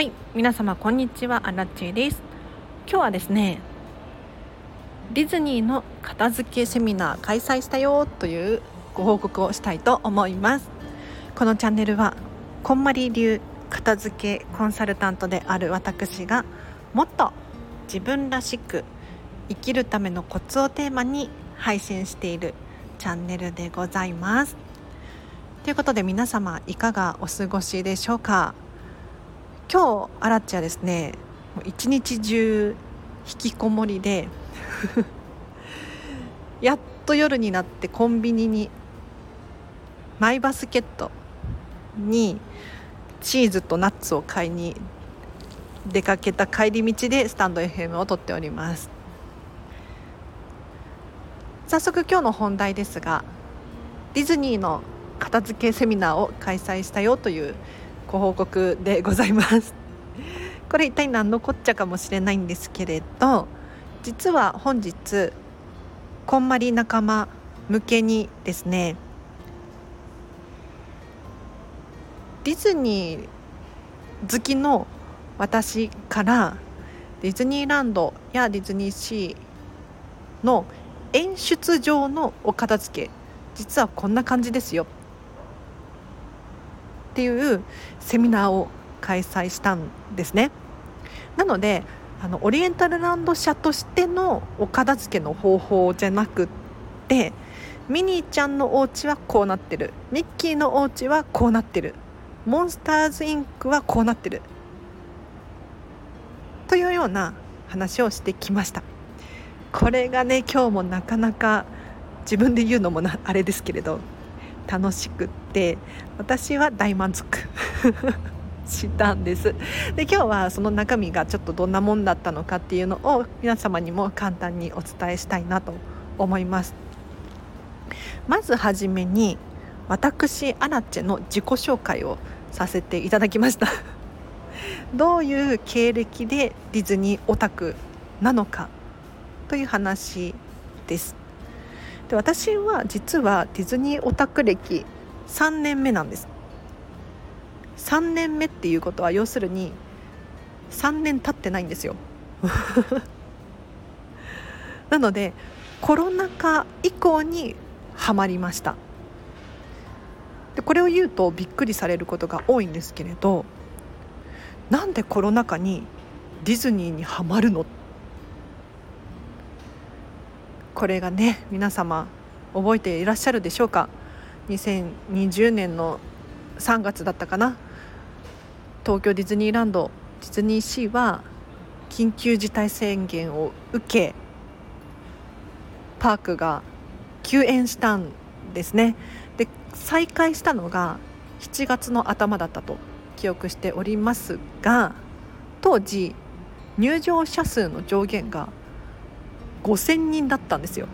はい皆様こんにちは。アラチェです。今日はですねディズニーの片付けセミナー開催したよというご報告をしたいと思います。このチャンネルはこんまり流片付けコンサルタントである私がもっと自分らしく生きるためのコツをテーマに配信しているチャンネルでございます。ということで皆様いかがお過ごしでしょうか？今日アラッチはですね一日中引きこもりで やっと夜になってコンビニにマイバスケットにチーズとナッツを買いに出かけた帰り道でスタンド FM を撮っております。早速今日の本題ですがディズニーの片付けセミナーを開催したよというご報告でございます。これ一体何のこっちゃかもしれないんですけれど実は本日こんまり仲間向けにですねディズニー好きの私からディズニーランドやディズニーシーの演出上のお片付け実はこんな感じですよ。っていうセミナーを開催したんですね。なのであのオリエンタルランド社としてのお片付けの方法じゃなくってミニーちゃんのお家はこうなってるミッキーのお家はこうなってるモンスターズインクはこうなってるというような話をしてきましたこれがね今日もなかなか自分で言うのもなあれですけれど楽しくって私は大満足。したんです。で今日はその中身がちょっとどんなもんだったのかっていうのを皆様にも簡単にお伝えしたいなと思います。まずはじめに私アラチェの自己紹介をさせていただきました。どういう経歴でディズニーオタクなのかという話です。で私は実はディズニーオタク歴3年目なんです。3年目っていうことは要するに3年経ってないんですよ。なのでコロナ禍以降にはまりました。でこれを言うとびっくりされることが多いんですけれどなんでコロナ禍にディズニーにはまるの？これがね皆様覚えていらっしゃるでしょうか？2020年の3月だったかな。東京ディズニーランド。ディズニーシーは緊急事態宣言を受けパークが休園したんですね。で再開したのが7月の頭だったと記憶しておりますが当時入場者数の上限が5000人だったんですよ。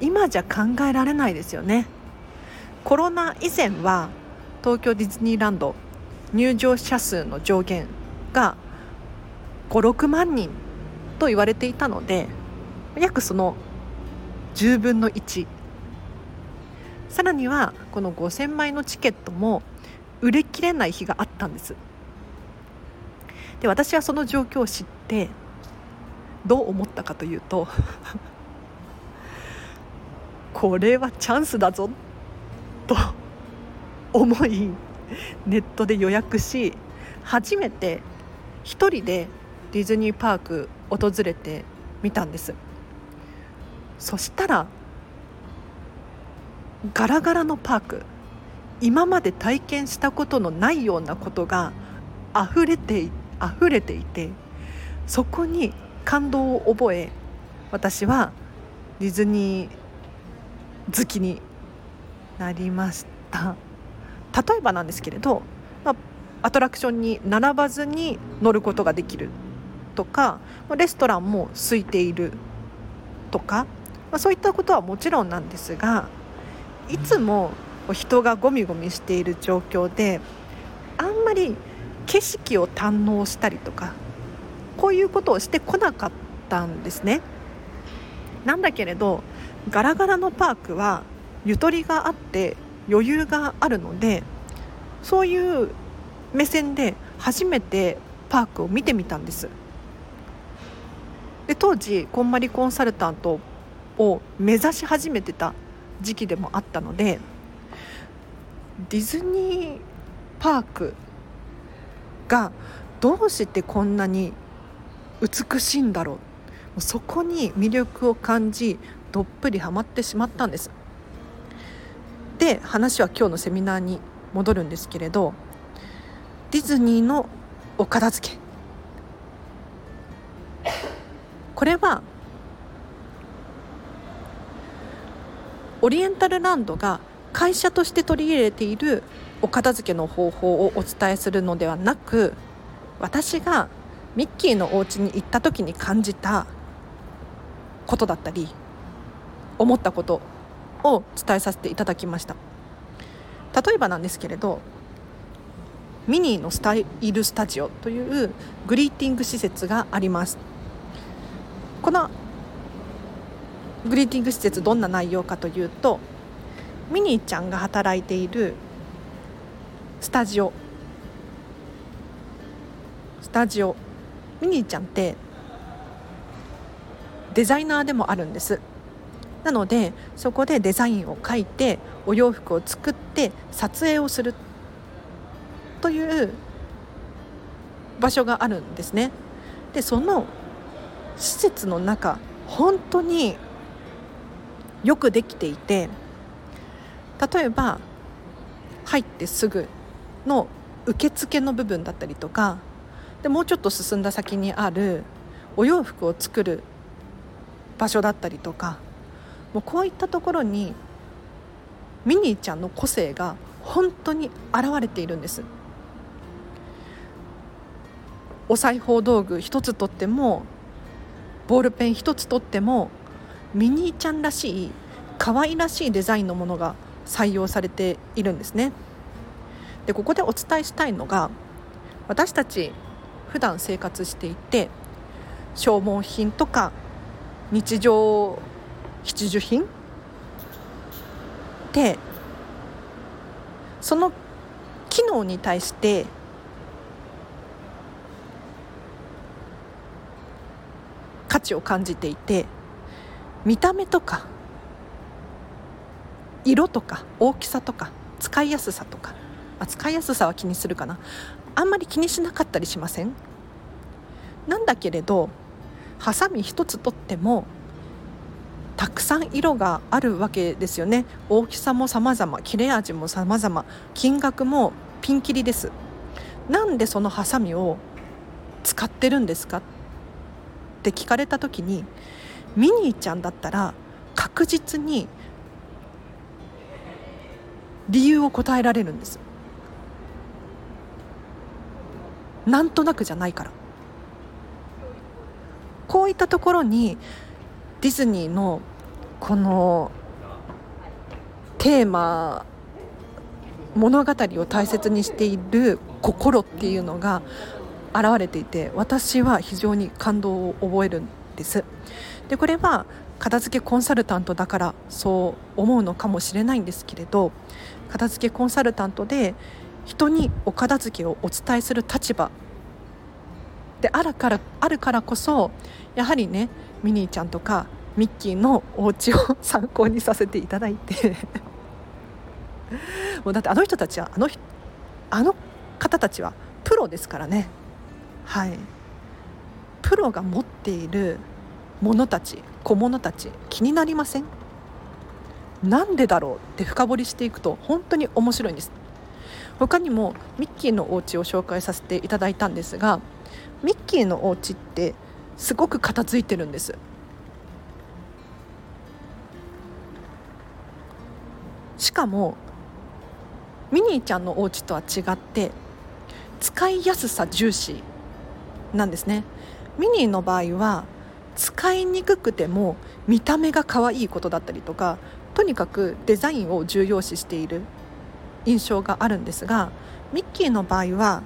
今じゃ考えられないですよね。コロナ以前は東京ディズニーランド入場者数の上限が56万人と言われていたので約その10分の1さらにはこの5000枚のチケットも売れ切れない日があったんです。で私はその状況を知ってどう思ったかというと これはチャンスだぞと思いネットで予約し初めて1人でディズニーパーク訪れてみたんです。そしたらガラガラのパーク今まで体験したことのないようなことが溢れて溢れていてそこに感動を覚え私はディズニー好きになりました例えばなんですけれど、まあ、アトラクションに並ばずに乗ることができるとかレストランも空いているとか、まあ、そういったことはもちろんなんですがいつも人がゴミゴミしている状況であんまり景色を堪能したりとかこういうことをしてこなかったんですね。なんだけれどガラガラのパークはゆとりがあって余裕があるのでそういう目線で初めてパークを見てみたんです。で当時こんまりコンサルタントを目指し始めてた時期でもあったのでディズニーパークがどうしてこんなに美しいんだろうそこに魅力を感じどっぷりハマってしまったんです。で話は今日のセミナーに戻るんですけれどディズニーのお片付け。これはオリエンタルランドが会社として取り入れているお片付けの方法をお伝えするのではなく私がミッキーのお家に行った時に感じたことだったり思ったことを伝えさせていただきました。例えばなんですけれどミニーのスタイルスタジオというグリーティング施設があります。このグリーティング施設どんな内容かというとミニーちゃんが働いているスタジオスタジオミニーちゃんってデザイナーでもあるんです。なのでそこでデザインを書いてお洋服を作って撮影をするという場所があるんですね。でその施設の中本当によくできていて例えば入ってすぐの受付の部分だったりとかでもうちょっと進んだ先にあるお洋服を作る場所だったりとかもうこういったところにミニーちゃんの個性が本当に現れているんです。お裁縫道具一つとってもボールペン一つとってもミニーちゃんらしい可愛らしいデザインのものが採用されているんですね。でここでお伝えしたいのが私たち普段生活していて消耗品とか日常必需品？ってその機能に対して価値を感じていて見た目とか色とか大きさとか使いやすさとかあ使いやすさは気にするかな。あんまり気にしなかったりしません？なんだけれどハサミ一つとってもたくさん色があるわけですよね。大きさも様々切れ味も様々金額もピンキリです。なんでそのハサミを使ってるんですかって聞かれた時にミニーちゃんだったら確実に理由を答えられるんです。なんとなくじゃないから。こういったところにディズニーのこのテーマ物語を大切にしている心っていうのが現れていて私は非常に感動を覚えるんです。でこれは片付けコンサルタントだからそう思うのかもしれないんですけれど片付けコンサルタントで人にお片付けをお伝えする立場であるからあるからこそやはりねミニーちゃんとかミッキーのお家を参考にさせていただいて。もうだってあの人たちはあのあの方たちはプロですからね。はい。プロが持っているものたち小物たち気になりません？なんでだろうって深掘りしていくと本当に面白いんです。他にもミッキーのお家を紹介させていただいたんですがミッキーのお家ってすごく片付いてるんです。しかもミニーちゃんのお家とは違って使いやすさ重視なんですね。ミニーの場合は使いにくくても見た目が可愛いことだったりとかとにかくデザインを重要視している印象があるんですがミッキーの場合は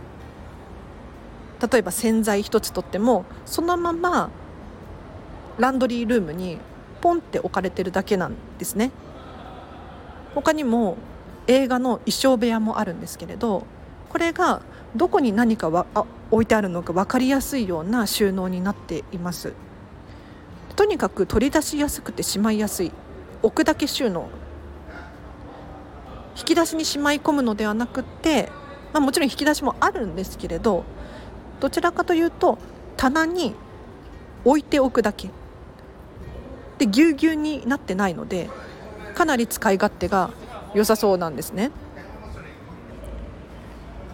例えば洗剤一つとってもそのままランドリールームにポンって置かれてるだけなんですね。他にも映画の衣装部屋もあるんですけれどこれがどこに何かはあ置いてあるのか分かりやすいような収納になっています。とにかく取り出しやすくてしまいやすい。置くだけ収納。引き出しにしまい込むのではなくって、まあ、もちろん引き出しもあるんですけれどどちらかというと棚に置いておくだけでぎゅうぎゅうになってないのでかなり使い勝手が良さそうなんですね。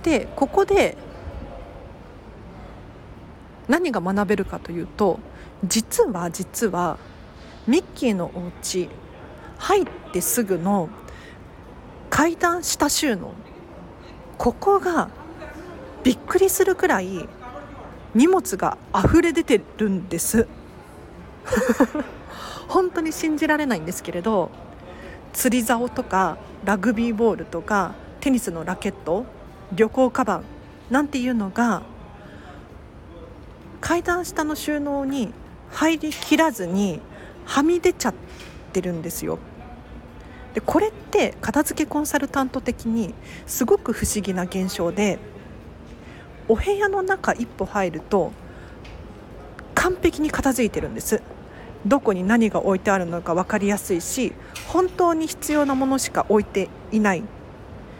でここで何が学べるかというと実は実はミッキーのお家入ってすぐの階段下収納ここがびっくりするくらい荷物が溢れ出てるんです 本当に信じられないんですけれど釣り竿とかラグビーボールとかテニスのラケット旅行カバンなんていうのが階段下の収納に入りきらずにはみ出ちゃってるんですよ。でこれって片付けコンサルタント的にすごく不思議な現象でお部屋の中一歩入ると完璧に片付いてるんです。どこに何が置いてあるのか分かりやすいし本当に必要なものしか置いていない。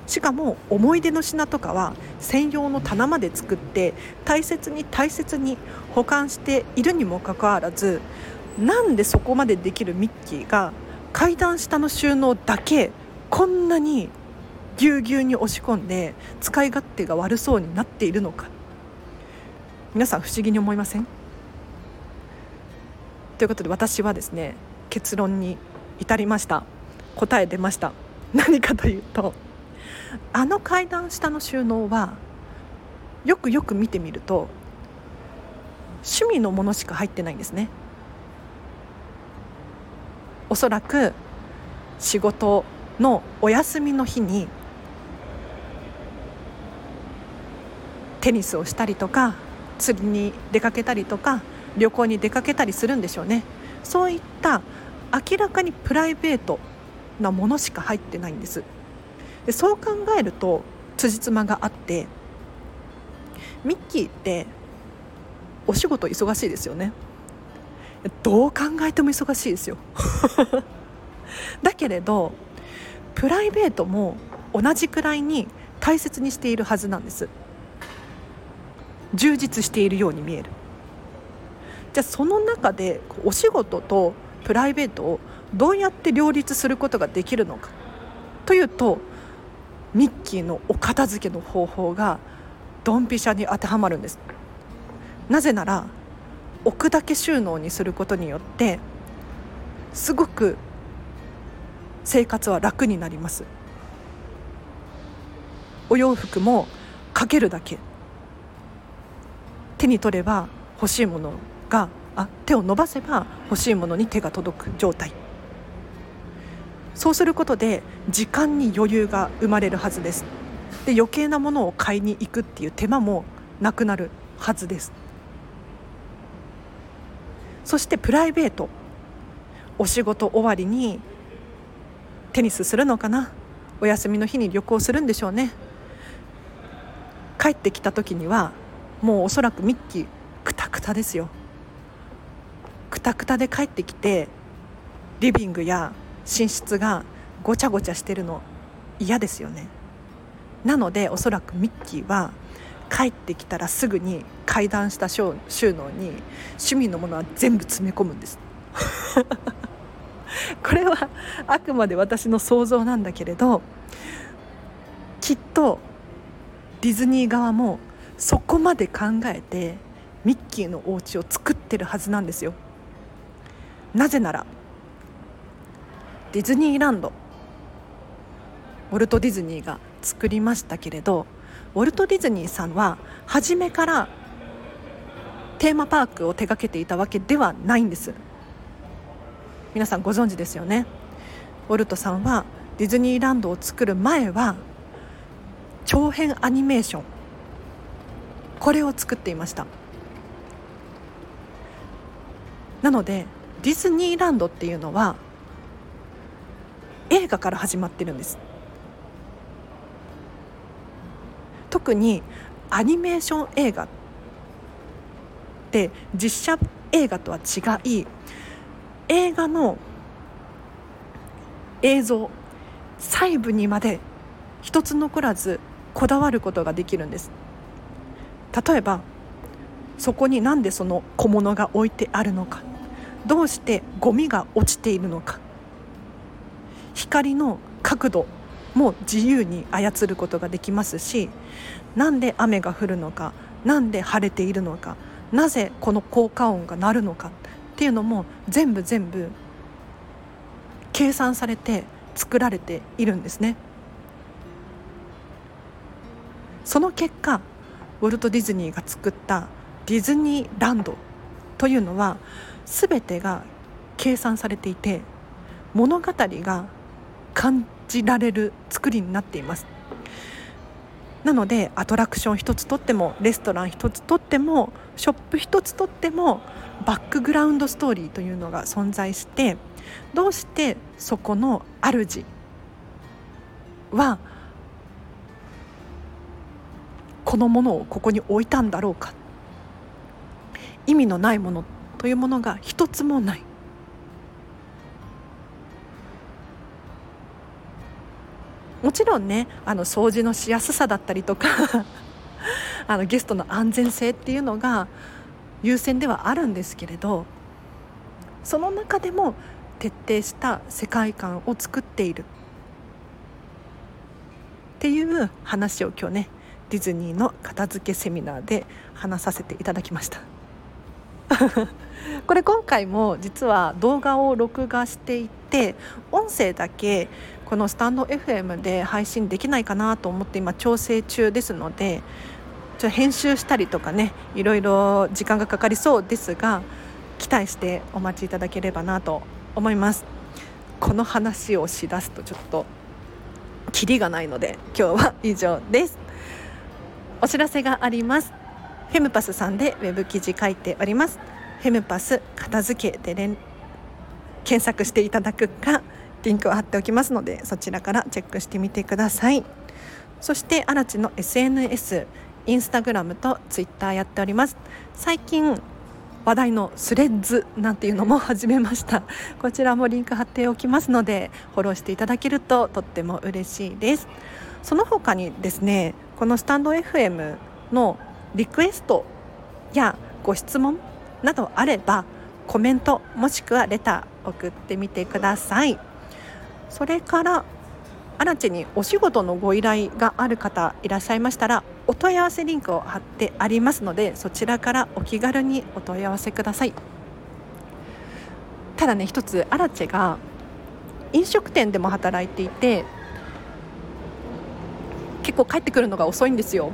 しかも思い出の品とかは専用の棚まで作って大切に大切に保管しているにもかかわらずなんでそこまでできるミッキーが階段下の収納だけこんなにぎゅうぎゅうに押し込んで使い勝手が悪そうになっているのか。皆さん不思議に思いません？ということで私はですね結論に至りました。答え出ました。何かというとあの階段下の収納はよくよく見てみると趣味のものしか入ってないんですね。おそらく仕事のお休みの日にテニスをしたりとか釣りに出かけたりとか旅行に出かけたりするんでしょうね。そういった明らかにプライベートなものしか入ってないんです。でそう考えると辻褄があってミッキーってお仕事忙しいですよね。どう考えても忙しいですよ。だけれどプライベートも同じくらいに大切にしているはずなんです。充実しているように見える。じゃあその中でお仕事とプライベートをどうやって両立することができるのか。というとミッキーのお片付けの方法がドンピシャに当てはまるんです。なぜなら置くだけ収納にすることによってすごく生活は楽になります。お洋服もかけるだけ。手に取れば欲しいものがあ手を伸ばせば欲しいものに手が届く状態。そうすることで時間に余裕が生まれるはずです。で余計なものを買いに行くっていう手間もなくなるはずです。そしてプライベート。お仕事終わりにテニスするのかな？お休みの日に旅行するんでしょうね。帰ってきた時にはもうおそらくミッキーくたくたですよ。くたくたで帰ってきてリビングや寝室がごちゃごちゃしてるの嫌ですよね。なのでおそらくミッキーは帰ってきたらすぐに階段した収納に趣味のものは全部詰め込むんです。これはあくまで私の想像なんだけれどきっとディズニー側もそこまで考えてミッキーのお家を作ってるはずなんですよ。なぜならディズニーランドウォルト・ディズニーが作りましたけれどウォルト・ディズニーさんは初めからテーマパークを手掛けていたわけではないんです。皆さんご存知ですよね。ウォルトさんはディズニーランドを作る前は長編アニメーションこれを作っていました。なのでディズニーランドっていうのは映画から始まってるんです。特にアニメーション映画って実写映画とは違い映画の映像細部にまで一つ残らずこだわることができるんです。例えばそこになんでその小物が置いてあるのか。どうしてゴミが落ちているのか。光の角度も自由に操ることができますしなんで雨が降るのか。なんで晴れているのか。なぜこの効果音が鳴るのか。っていうのも全部全部計算されて作られているんですね。その結果ウォルト・ディズニーが作ったディズニーランドというのは全てが計算されていて物語が感じられる作りになっています。なのでアトラクション一つとってもレストラン一つとってもショップ一つとってもバックグラウンドストーリーというのが存在してどうしてそこの主はこのものをここに置いたんだろうか。意味のないものというものが一つもない。もちろんねあの掃除のしやすさだったりとか あのゲストの安全性っていうのが優先ではあるんですけれどその中でも徹底した世界観を作っているっていう話を今日ねディズニーの片付けセミナーで話させていただきました。これ今回も実は動画を録画していて音声だけこのスタンド FM で配信できないかなと思って今調整中ですのでちょ編集したりとかねいろいろ時間がかかりそうですが期待してお待ちいただければなと思います。この話をしだすとちょっとキリがないので今日は以上です。お知らせがあります。フェムパスさんでウェブ記事書いております。フェムパス片付けで連検索していただくかリンクを貼っておきますのでそちらからチェックしてみてください。そしてアラチの SNS インスタグラムとツイッターやっております。最近話題のスレッズなんていうのも始めました。こちらもリンク貼っておきますのでフォローしていただけるととっても嬉しいです。その他にですねこのスタンド FM のリクエストやご質問などあればコメントもしくはレター送ってみてください。それからアラチにお仕事のご依頼がある方いらっしゃいましたらお問い合わせリンクを貼ってありますのでそちらからお気軽にお問い合わせください。ただね一つアラチェが飲食店でも働いていて結構帰ってくるのが遅いんですよ。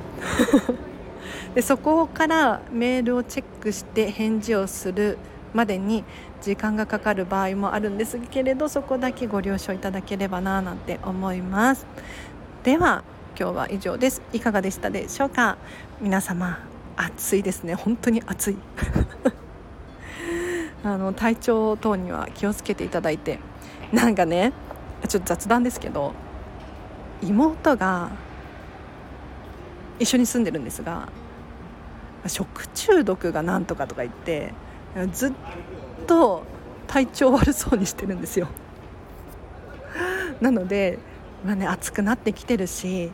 でそこからメールをチェックして返事をするまでに時間がかかる場合もあるんですけれどそこだけご了承いただければななんて思います。では今日は以上です。いかがでしたでしょうか？皆様暑いですね。本当に暑い。あの体調等には気をつけていただいて。なんかねちょっと雑談ですけど妹が一緒に住んでるんですが食中毒がなんとかとか言ってずっと体調悪そうにしてるんですよ。なので、まあね、暑くなってきてるし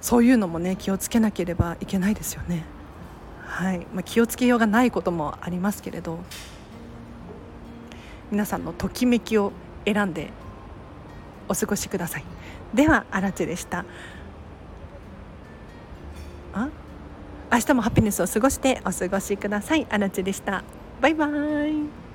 そういうのもね気をつけなければいけないですよね。はい。まあ、気をつけようがないこともありますけれど皆さんのときめきを選んでお過ごしください。ではあらちでした。明日もハピネスを過ごしてお過ごしください。あなちでした。バイバーイ。